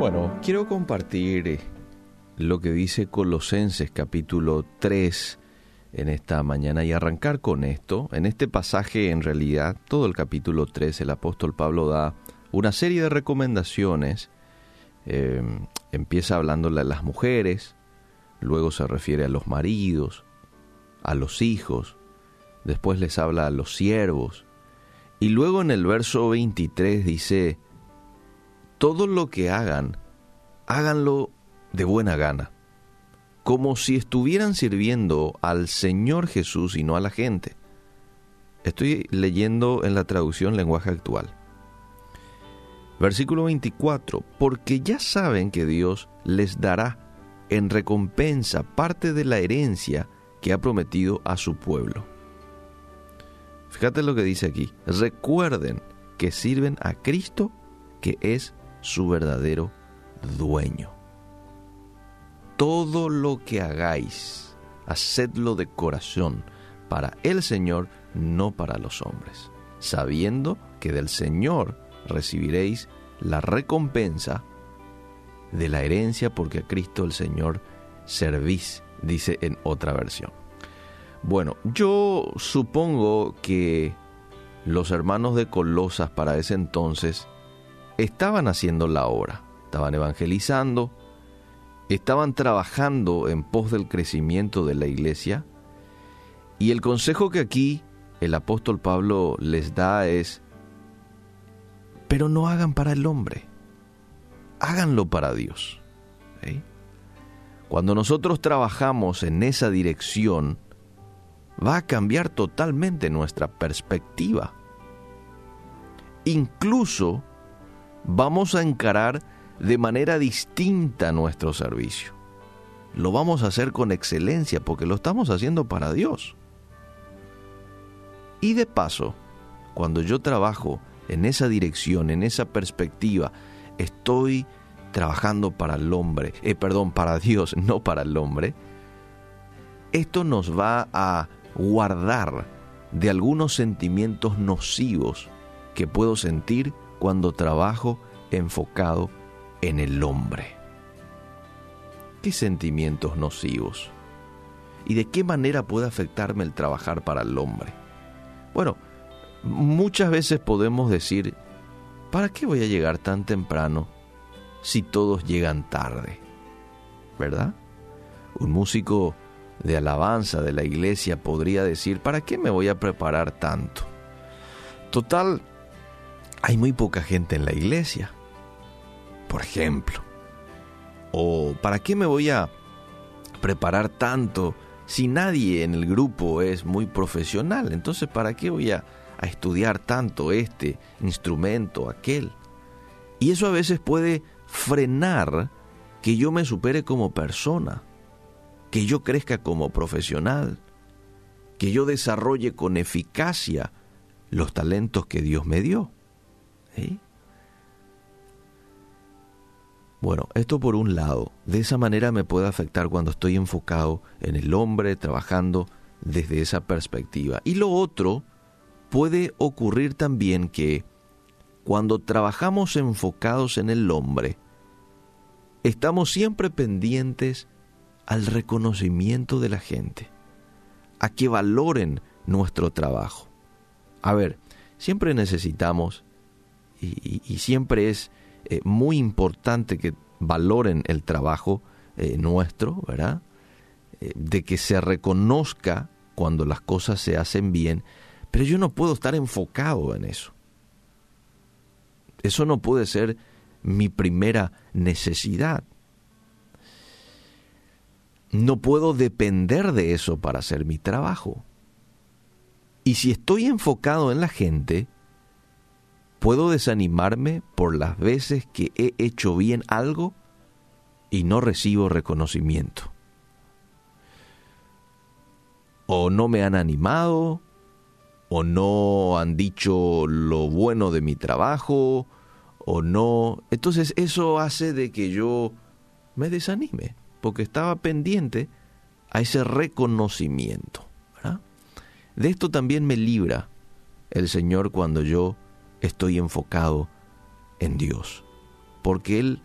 Bueno, quiero compartir eh, lo que dice Colosenses capítulo 3 en esta mañana y arrancar con esto. En este pasaje, en realidad, todo el capítulo 3, el apóstol Pablo da una serie de recomendaciones. Eh, empieza hablándole a las mujeres, luego se refiere a los maridos, a los hijos, después les habla a los siervos, y luego en el verso 23 dice, todo lo que hagan, háganlo de buena gana, como si estuvieran sirviendo al Señor Jesús y no a la gente. Estoy leyendo en la traducción lenguaje actual. Versículo 24, porque ya saben que Dios les dará en recompensa parte de la herencia que ha prometido a su pueblo. Fíjate lo que dice aquí. Recuerden que sirven a Cristo, que es su verdadero dueño. Todo lo que hagáis, hacedlo de corazón para el Señor, no para los hombres, sabiendo que del Señor recibiréis la recompensa de la herencia porque a Cristo el Señor servís, dice en otra versión. Bueno, yo supongo que los hermanos de Colosas para ese entonces estaban haciendo la obra, estaban evangelizando, estaban trabajando en pos del crecimiento de la iglesia y el consejo que aquí el apóstol Pablo les da es, pero no hagan para el hombre, háganlo para Dios. Cuando nosotros trabajamos en esa dirección, va a cambiar totalmente nuestra perspectiva. Incluso vamos a encarar de manera distinta nuestro servicio. Lo vamos a hacer con excelencia porque lo estamos haciendo para Dios. Y de paso, cuando yo trabajo en esa dirección, en esa perspectiva, estoy trabajando para el hombre, eh, perdón, para Dios, no para el hombre, esto nos va a guardar de algunos sentimientos nocivos que puedo sentir cuando trabajo enfocado en el hombre. ¿Qué sentimientos nocivos? ¿Y de qué manera puede afectarme el trabajar para el hombre? Bueno, muchas veces podemos decir, ¿para qué voy a llegar tan temprano si todos llegan tarde? ¿Verdad? Un músico de alabanza de la iglesia podría decir, ¿para qué me voy a preparar tanto? Total, hay muy poca gente en la iglesia, por ejemplo. O ¿para qué me voy a preparar tanto si nadie en el grupo es muy profesional? Entonces, ¿para qué voy a, estudiar tanto este instrumento, aquel? Y eso a veces puede frenar que yo me supere como persona que yo crezca como profesional, que yo desarrolle con eficacia los talentos que Dios me dio. Bueno, esto por un lado, de esa manera me puede afectar cuando estoy enfocado en el hombre, trabajando desde esa perspectiva. Y lo otro, puede ocurrir también que cuando trabajamos enfocados en el hombre, estamos siempre pendientes al reconocimiento de la gente, a que valoren nuestro trabajo. A ver, siempre necesitamos y, siempre es eh, muy importante que valoren el trabajo eh, nuestro, ¿verdad? Eh, de que se reconozca cuando las cosas se hacen bien, pero yo no puedo estar enfocado en eso. Eso no puede ser mi primera necesidad. No puedo depender de eso para hacer mi trabajo. Y si estoy enfocado en la gente, puedo desanimarme por las veces que he hecho bien algo y no recibo reconocimiento. O no me han animado, o no han dicho lo bueno de mi trabajo, o no. Entonces eso hace de que yo me desanime porque estaba pendiente a ese reconocimiento. De esto también me libra el Señor cuando yo estoy enfocado en Dios, porque Él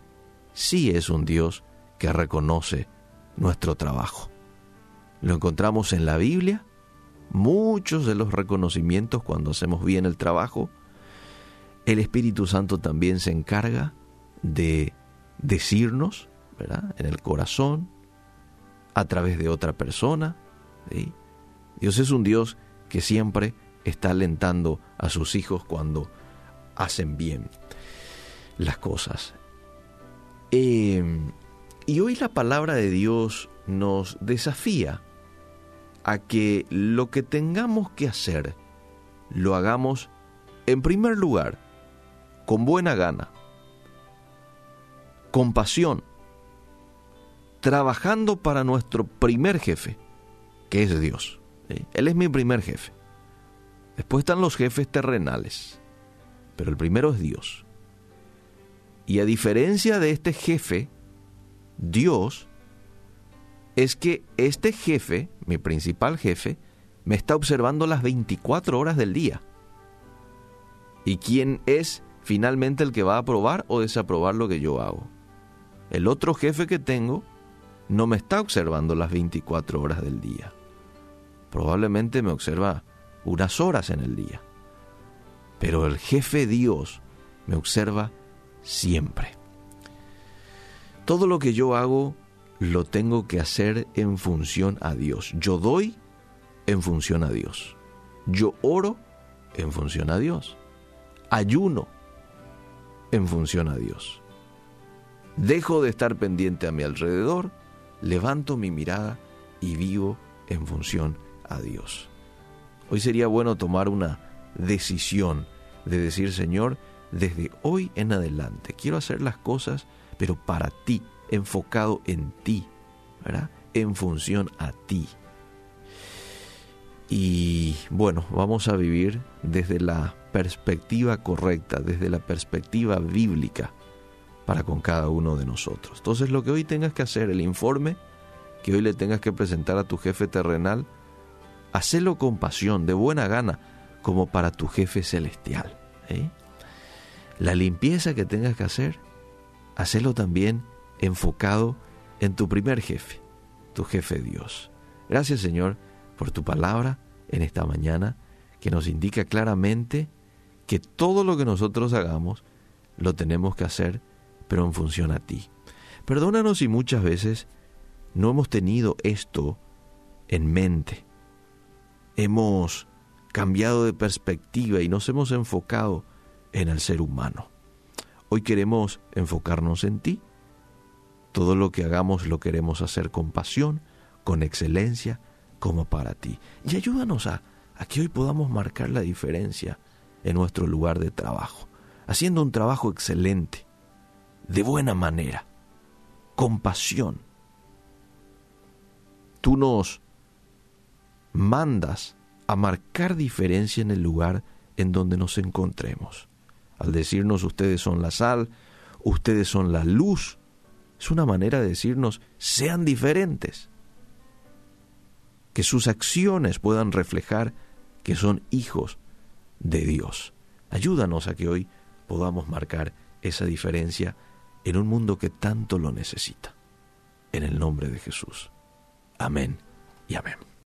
sí es un Dios que reconoce nuestro trabajo. Lo encontramos en la Biblia, muchos de los reconocimientos cuando hacemos bien el trabajo. El Espíritu Santo también se encarga de decirnos. En el corazón, a través de otra persona. Dios es un Dios que siempre está alentando a sus hijos cuando hacen bien las cosas. Em, y hoy la palabra de Dios nos desafía a que lo que tengamos que hacer lo hagamos en primer lugar con buena gana, con pasión, trabajando para nuestro primer jefe, que es Dios. Él es mi primer jefe. Después están los jefes terrenales, pero el primero es Dios. Y a diferencia de este jefe, Dios es que este jefe, mi principal jefe, me está observando las 24 horas del día. ¿Y quién es finalmente el que va a aprobar o desaprobar lo que yo hago? El otro jefe que tengo no me está observando las 24 horas del día. Probablemente me observa unas horas en el día. Pero el jefe Dios me observa siempre. Todo lo que yo hago lo tengo que hacer en función a Dios. Yo doy en función a Dios. Yo oro en función a Dios. Ayuno en función a Dios. Dejo de estar pendiente a mi alrededor, levanto mi mirada y vivo en función a Dios. Hoy sería bueno tomar una decisión de decir, Señor, desde hoy en adelante. Quiero hacer las cosas, pero para ti, enfocado en ti. En función a ti. Y bueno, vamos a vivir desde la perspectiva correcta, desde la perspectiva bíblica para con cada uno de nosotros. Entonces lo que hoy tengas que hacer, el informe que hoy le tengas que presentar a tu jefe terrenal, hacelo con pasión, de buena gana, como para tu jefe celestial. ¿eh? La limpieza que tengas que hacer, hacelo también enfocado en tu primer jefe, tu jefe Dios. Gracias Señor por tu palabra en esta mañana que nos indica claramente que todo lo que nosotros hagamos lo tenemos que hacer, pero en función a ti. Perdónanos si muchas veces no hemos tenido esto en mente. Hemos cambiado de perspectiva y nos hemos enfocado en el ser humano. Hoy queremos enfocarnos en ti. Todo lo que hagamos lo queremos hacer con pasión, con excelencia, como para ti. Y ayúdanos a, que hoy podamos marcar la diferencia en nuestro lugar de trabajo, haciendo un trabajo excelente, de buena manera, con pasión. Tú nos mandas a marcar diferencia en el lugar en donde nos encontremos al decirnos ustedes son la sal, ustedes son la luz, es una manera de decirnos sean diferentes, que sus acciones puedan reflejar que son hijos de Dios. Ayúdanos a que hoy podamos marcar esa diferencia en un mundo que tanto lo necesita. En el nombre de Jesús. Amén y amén.